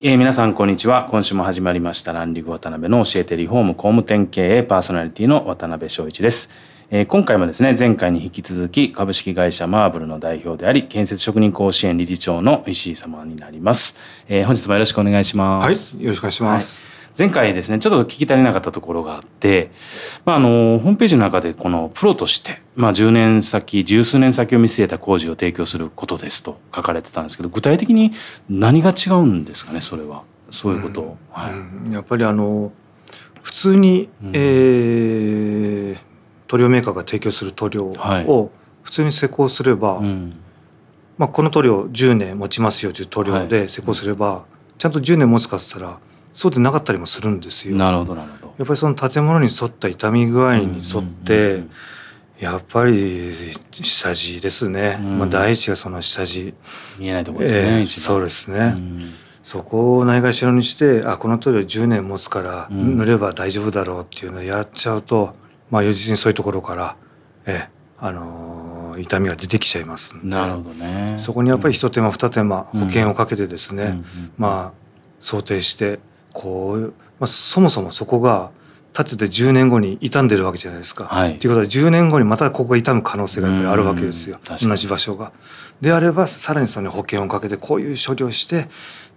えー、皆さんこんにちは。今週も始まりました。ランリグ渡辺の教えてリフォーム工務店経営。パーソナリティの渡辺翔一です、えー、今回もですね前回に引き続き株式会社マーブルの代表であり建設職人甲子園理事長の石井様になります、えー、本日もよろしくお願いします。はいよろしくお願いします、はい前回ですねちょっと聞き足りなかったところがあって、まあ、あのホームページの中でこのプロとして、まあ、10年先十数年先を見据えた工事を提供することですと書かれてたんですけど具体的に何が違うんですかねそれは。そういうことを、はい、やっぱりあの普通に、うん、えー、塗料メーカーが提供する塗料を普通に施工すれば、はいうん。まあ、この塗料10年持ちますよという塗料で施工すれば、はい、ちゃんと10年持つかっつったらそうでなかったりもするんですよ。なるほどなるほど。やっぱりその建物に沿った傷み具合に沿って、やっぱり下地ですね。うん、まあ第一がその下地。見えないところですね。えー、そうですね。うん、そこをないがしろにしてあこの塗料10年持つから塗れば大丈夫だろうっていうのをやっちゃうと、まあ如実にそういうところから、えー、あのー、痛みが出てきちゃいますなるほどね。そこにやっぱり一手間二手間保険をかけてですね、まあ想定してこう、まあ、そもそもそこが建てて10年後に傷んでるわけじゃないですか。はい、ということは10年後にまたここが傷む可能性がやっぱりあるわけですよ。同じ場所が。であればさらにその保険をかけてこういう処理をして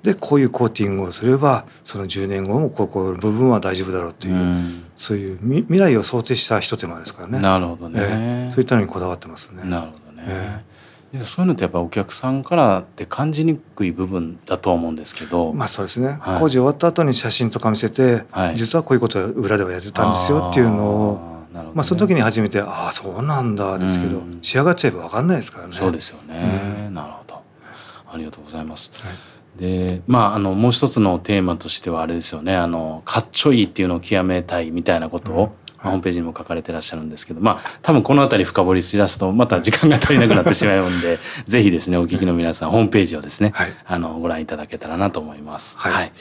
でこういうコーティングをすればその10年後もここの部分は大丈夫だろうという、うそういう未来を想定した一手間ですからね。なるほどね、えー、そういったのにこだわってますね。なるほどね、えーそういうのってやっぱお客さんからって感じにくい部分だと思うんですけど。まあそうですね、はい、工事終わった後に写真とか見せて、はい、実はこういうことは裏ではやってたんですよっていうのをね、まあその時に初めてああそうなんだですけど、うん、仕上がっちゃえば分かんないですからね。そうですよね、うん、なるほど。ありがとうございます、はい。でまああのもう一つのテーマとしてはあれですよね。あのかっちょいいっていうのを極めたいみたいなことを、ホームページにも書かれてらっしゃるんですけど、まあ、多分この辺り深掘りしだすと、また時間が足りなくなってしまうんで、ぜひですね、お聞きの皆さん、ホームページをですね、はい、あの、ご覧いただけたらなと思います。はい。はい、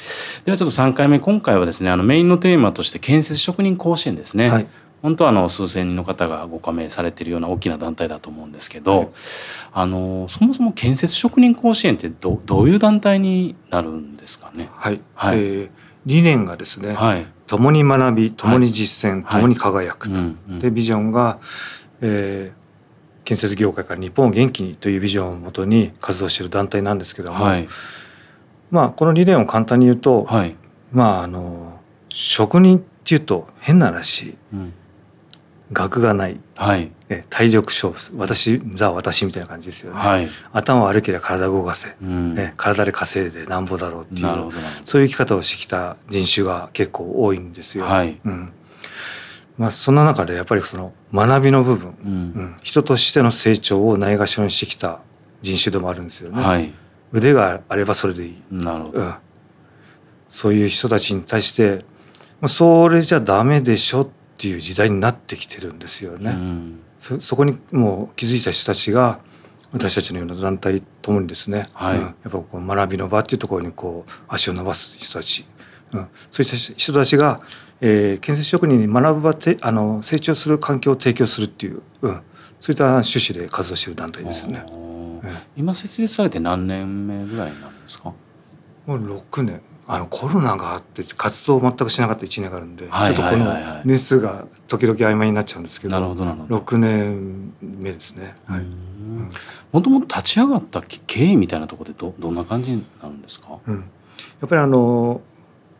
ではちょっと3回目、今回はですね、あの、メインのテーマとして、建設職人甲子園ですね。はい。本当はあの数千人の方がご加盟されているような大きな団体だと思うんですけど、はい、あのそもそも建設職人甲子園ってどどういう団体になるんですかね？はい、はい、えー、理念がですね、はい、共に学び共に実践、はい、共に輝くと、でビジョンが、えー、建設業界から日本を元気にというビジョンをもとに活動している団体なんですけども、はい、まあこの理念を簡単に言うと、はい、まああの職人っていうと変な話、うん、学がない、はい、体力勝負私ザ私みたいな感じですよね、はい、頭悪ければ体動かせ、うん、体で稼いでなんぼだろうっていう。そういう生き方をしてきた人種が結構多いんですよ。はい、うん。まあ、そんな中でやっぱりその学びの部分、うん、うん、人としての成長をないがしろにしてきた人種でもあるんですよね。はい、腕があればそれでいい。なるほど、うん、そういう人たちに対してそれじゃダメでしょってっていう時代になってきてるんですよね。うん、そそこにもう気づいた人たちが私たちのような団体ともにですね、はい、うん、やっぱこう学びの場っていうところにこう足を伸ばす人たち、うん、そういった人たちが、えー、建設職人に学ぶ場てあの成長する環境を提供するっていう、うん、そういった趣旨で活動している団体ですね。今設立されて何年目ぐらいになるんですか？もう6年あのコロナがあって活動を全くしなかった1年があるんで、ちょっとこの年数が時々曖昧になっちゃうんですけどなるほどなるほど。6年目ですね。はい。もともと立ち上がった経緯みたいなところでどどんな感じになるんですか、うん、やっぱりあの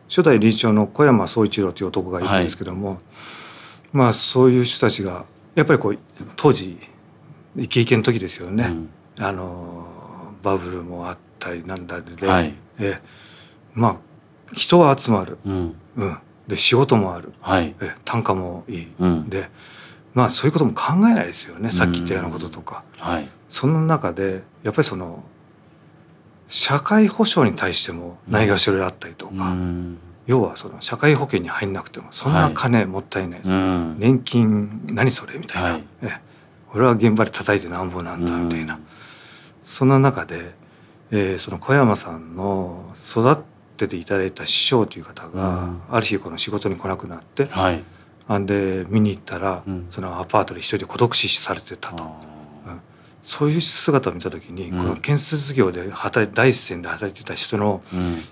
初代理事長の小山宗一郎という男がいるんですけども、はい、まあそういう人たちがやっぱりこう当時イケイケの時ですよね、うん、あのバブルもあったりなんだりで、はい、えまあ人は集まる、うん、うん、で仕事もある、はい、え単価もいい、うん、でまあそういうことも考えないですよね。さっき言ったようなこととか、はい、その中でやっぱりその社会保障に対してもないがしろであったりとか、うん、要はその社会保険に入んなくてもそんな金もったいない、はい年金何それみたいな、はい、え俺は現場で叩いてなんぼなんだみたいな、その中で、えー、その小山さんの育てていただいた師匠という方が、ある日この仕事に来なくなって、はい、あんで見に行ったら、そのアパートで一人で孤独死されてたと。そういう姿を見た時に、この建設業で働い第一線で働いてた人の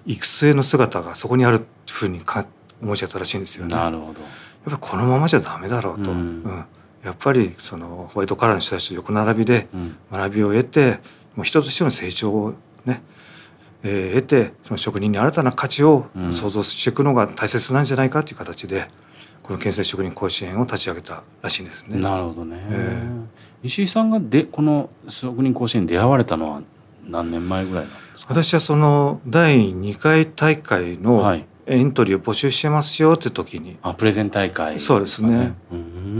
育成の姿がそこにあるふうにか思っちゃったらしいんですよね。なるほど。やっぱりこのままじゃダメだろうと、うん、うん、やっぱりそのホワイトカラーの人たちと横並びで学びを得て、もう人としての成長をね、えー、得てその職人に新たな価値を創造していくのが大切なんじゃないかという形で、この建設職人甲子園を立ち上げたらしいんですね。なるほどね、えー石井さんがでこの職人甲子園に出会われたのは何年前ぐらいなんですか？私はその第2回大会のエントリーを募集してますよって時に、あプレゼン大会、ね、そうですね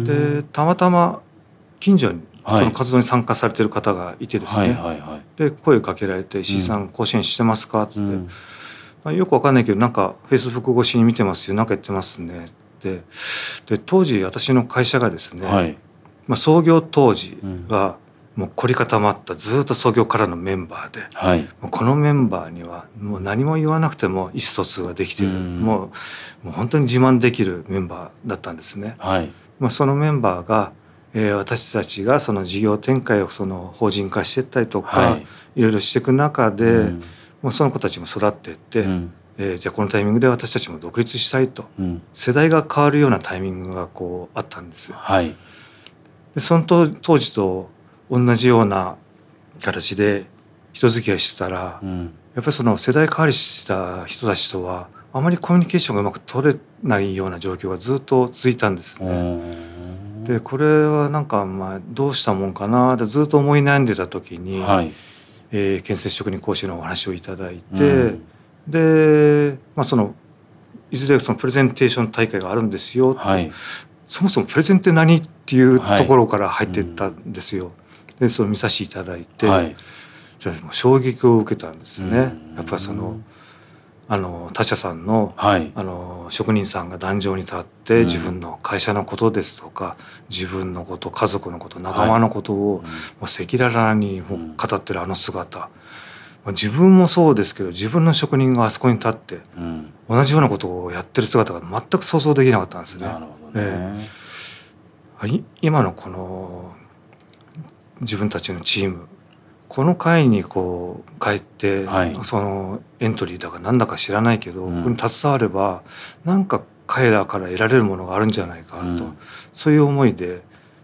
でたまたま近所にその活動に参加されてる方がいてですね、で声かけられて「石井さん甲子園してますか?」っつって、うん。まあ、よくわかんないけどなんかフェイスブック越しに見てますよなんかやってますねってで当時私の会社がですね、はい。まあ、創業当時はもう凝り固まったずっと創業からのメンバーで、はい、もうこのメンバーにはもう何も言わなくても意思疎通ができている、うもうもう本当に自慢できるメンバーだったんですね。はい、まあ、そのメンバーがえー、私たちがその事業展開をその法人化していったりとか、はい、いろいろしていく中で、うん、もうその子たちも育っていって、うん、えー、じゃあこのタイミングで私たちも独立したいと、うん、世代が変わるようなタイミングがこうあったんです。はい。でその当時と同じような形で人付き合いしてたら、うん、やっぱりその世代変わりした人たちとはあまりコミュニケーションがうまく取れないような状況がずっと続いたんですね。でこれはなんかまあどうしたもんかなってずっと思い悩んでた時に、はい、えー、建設職人講師のお話をいただいて、うん、で、まあ、そのいずれそのプレゼンテーション大会があるんですよ。って、はい、そもそもプレゼンって何っていうところから入っていったんですよ。はいうん、でそれを見させていただいて、はい、衝撃を受けたんですね。やっぱりそのあの他社さんのはい、あの職人さんが壇上に立って自分の会社のことですとか、自分のこと家族のこと仲間のことを、赤裸々に語ってるあの姿、自分もそうですけど自分の職人があそこに立って、同じようなことをやってる姿が全く想像できなかったんですね。えー、今のこの自分たちのチームこの会にこう帰って、はい、そのエントリーだかなんだか知らないけど、うん、ここに携わればなんか彼らから得られるものがあるんじゃないかと、うん、そういう思いで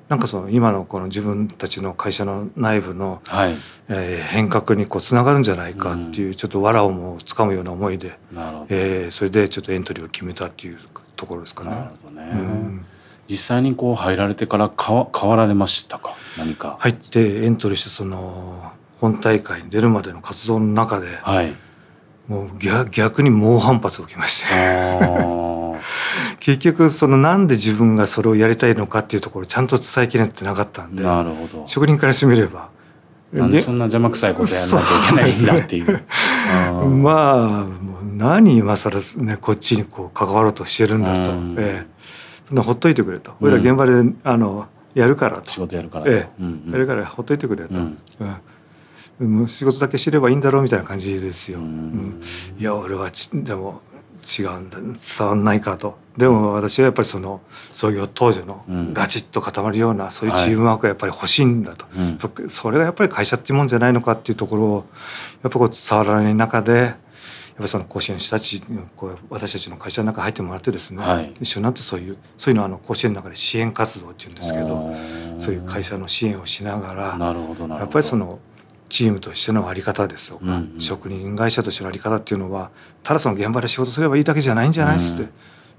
なんかその今のこの自分たちの会社の内部の、はい、えー、変革にこうつながるんじゃないかっていうちょっと藁をもつかむような思いで、うん、えー、それでちょっとエントリーを決めたっていうところですかね。なるほどね、うん、実際にこう入られてから変わ変わられましたか？入ってエントリーしてその本大会に出るまでの活動の中で、はい、もう逆逆に猛反発を受けまして。結局そのなんで自分がそれをやりたいのかっていうところをちゃんと伝えきれてなかったんでなるほど。職人からしてみれば。なんでそんな邪魔くさいことやらなきゃいけないんだっていう。まあもう何今更ねこっちにこう関わろうとしてるんだと、ええ、そんなほっといてくれと、うん、俺ら現場であのやるからと。仕事やるからええ、うんうん、やるからほっといてくれと、うん。うん、仕事だけ知ればいいんだろうみたいな感じですよ。うん、いや俺はちでも違うんだ。伝わんないかと。でも私はやっぱりその創業当時のガチッと固まるようなそういうチームワークがやっぱり欲しいんだと、はい、それがやっぱり会社っていうもんじゃないのかっていうところをやっぱこう伝わらない中でぱりその甲子園の人たちこう私たちの会社の中に入ってもらってですね、はい、一緒になってそういうそういうのはあの甲子園の中で支援活動っていうんですけどそういう会社の支援をしながらやっぱりそのチームとしての在り方ですとか、うんうん、職人会社としての在り方っていうのはただその現場で仕事すればいいだけじゃないんじゃないっすって、うん、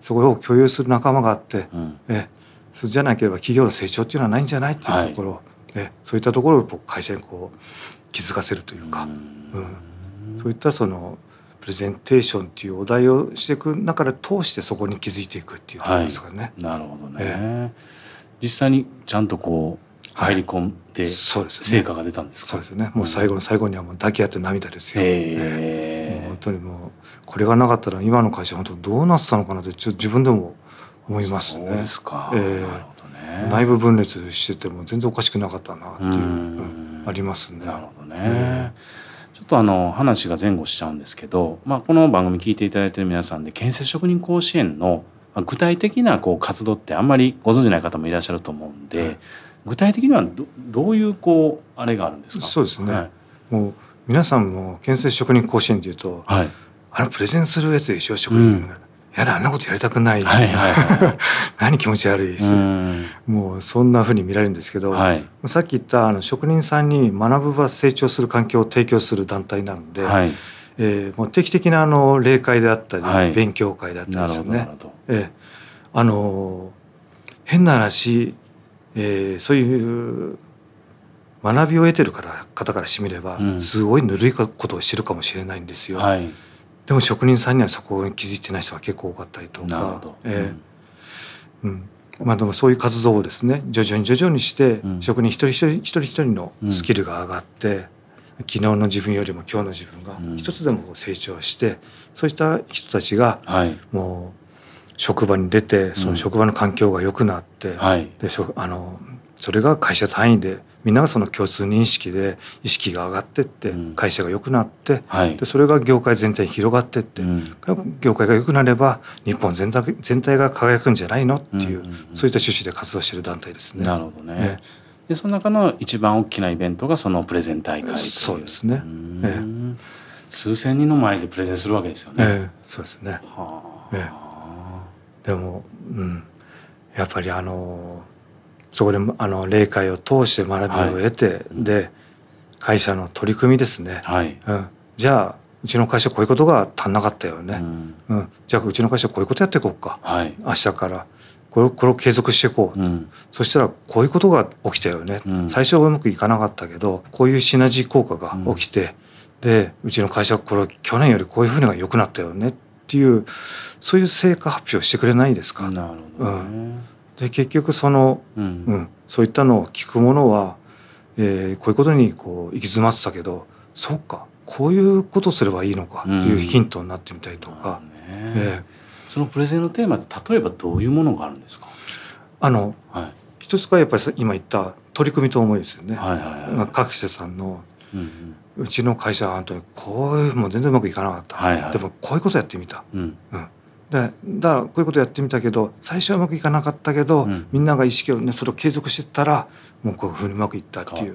そこを共有する仲間があって、うん、えそじゃなければ企業の成長っていうのはないんじゃないっていうところ、はい、えそういったところを会社にこう気づかせるというか、うん、そういったそのプレゼンテーションっていうお題をしていく中で通してそこに気づいていくっていうところですかね。はい、なるほどね、え実際にちゃんとこう入り込んで成果が出たんですか、そうですね。もう最後の最後にはもう抱き合って涙ですよ、え。ー、もう本当にもうこれがなかったら今の会社本当どうなってたのかなってちょ自分でも思いますね。そうですか、えー、なるほどね、内部分裂してても全然おかしくなかったなっていう、うん、ありますね。なるほどね、えー、ちょっとあの話が前後しちゃうんですけど、まあ、この番組聞いていただいている皆さんで建設職人甲子園の具体的なこう活動ってあんまりご存じない方もいらっしゃると思うんで、具体的にはどどういうこうあれがあるんですか？そうですね、はい、もう皆さんも建設職人甲子園っていうと、はい、あのプレゼンするやつでしょ職人、うん、やだあんなことやりたくない,、はいはいはい、何気持ち悪いです、もうそんなふうに見られるんですけど、はい、さっき言ったあの職人さんに学ぶ場成長する環境を提供する団体なので、はい。えー、もう定期的なあの例会であったり、はい、勉強会であったりですね。えー、あの変な話、えー、そういう学びを得てるから方からしてみれば、うん、すごいぬるいことをしてるかもしれないんですよ。はいでも職人さんにはそこに気づいてない人が結構多かったりとか、えー、うん、まあでもそういう活動をですね徐々に徐々にして、職人一人一人一人一人のスキルが上がって、昨日の自分よりも今日の自分が一つでも成長して、そういった人たちがもう職場に出てその職場の環境が良くなって、であのそれが会社単位でみんながその共通認識で意識が上がってって会社が良くなって、でそれが業界全体に広がってって、業界が良くなれば日本全体全体が輝くんじゃないのっていう、そういった趣旨で活動している団体ですね。なるほどね、でその中の一番大きなイベントがそのプレゼン大会そうですね、ええ、数千人の前でプレゼンするわけですよね。ええ、そうですね、はあ。ええ、でも、うん、やっぱりあのそこであの霊界を通して学びを得て、はい、で会社の取り組みですね、はい。うん、じゃあうちの会社こういうことが足んなかったよね、うん、うん、じゃあうちの会社こういうことやっていこうか、はい、明日から。これこれを継続していこう、うん、そしたらこういうことが起きたよね、うん、最初はうまくいかなかったけどこういうシナジー効果が起きて、でうちの会社これ去年よりこういうふうにが良くなったよねっていうそういう成果発表してくれないですか？なるほど、うんで結局その、うん、うん、そういったのを聞くものは、えー、こういうことにこう行き詰まってたけどそうかこういうことすればいいのかっていうヒントになってみたりとか、うん、えー、そのプレゼンのテーマって例えばどういうものがあるんですか？あの、はい、一つがやっぱり今言った取り組みと思いですよね。はいはいはい、各社さんの、うんうん、うちの会社は本当にこういうもう全然うまくいかなかった、はいはい、でもこういうことやってみた、うん、うん、でだからこういうことやってみたけど最初はうまくいかなかったけど、うん、みんなが意識をねそれを継続してったらもうこういうふうにうまくいったっていう。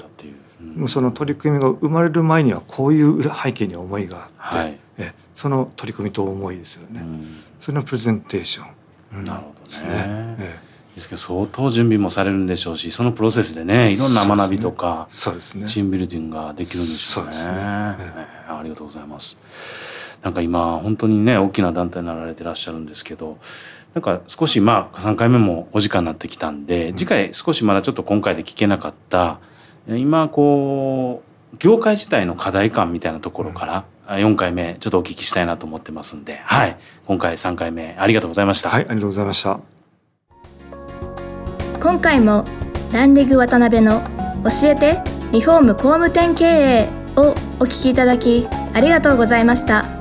もうその取り組みが生まれる前にはこういう背景に思いがあって、はい、えその取り組みと思いですよね、うん、それのプレゼンテーション、なるほどですね。ええ。ですけど相当準備もされるんでしょうしそのプロセスでねいろんな学びとか、そうですね、チームビルディングができるんでしょうね。そうですね、ええ、ありがとうございます。なんか今本当にね大きな団体になられてらっしゃるんですけどなんか少しまあ3回目もお時間になってきたんで次回少しまだちょっと今回で聞けなかった今こう業界自体の課題感みたいなところから4回目ちょっとお聞きしたいなと思ってますんで、はい、今回3回目ありがとうございました。はい、ありがとうございました。今回もランディグ渡辺の教えてリフォーム工務店経営をお聞きいただきありがとうございました。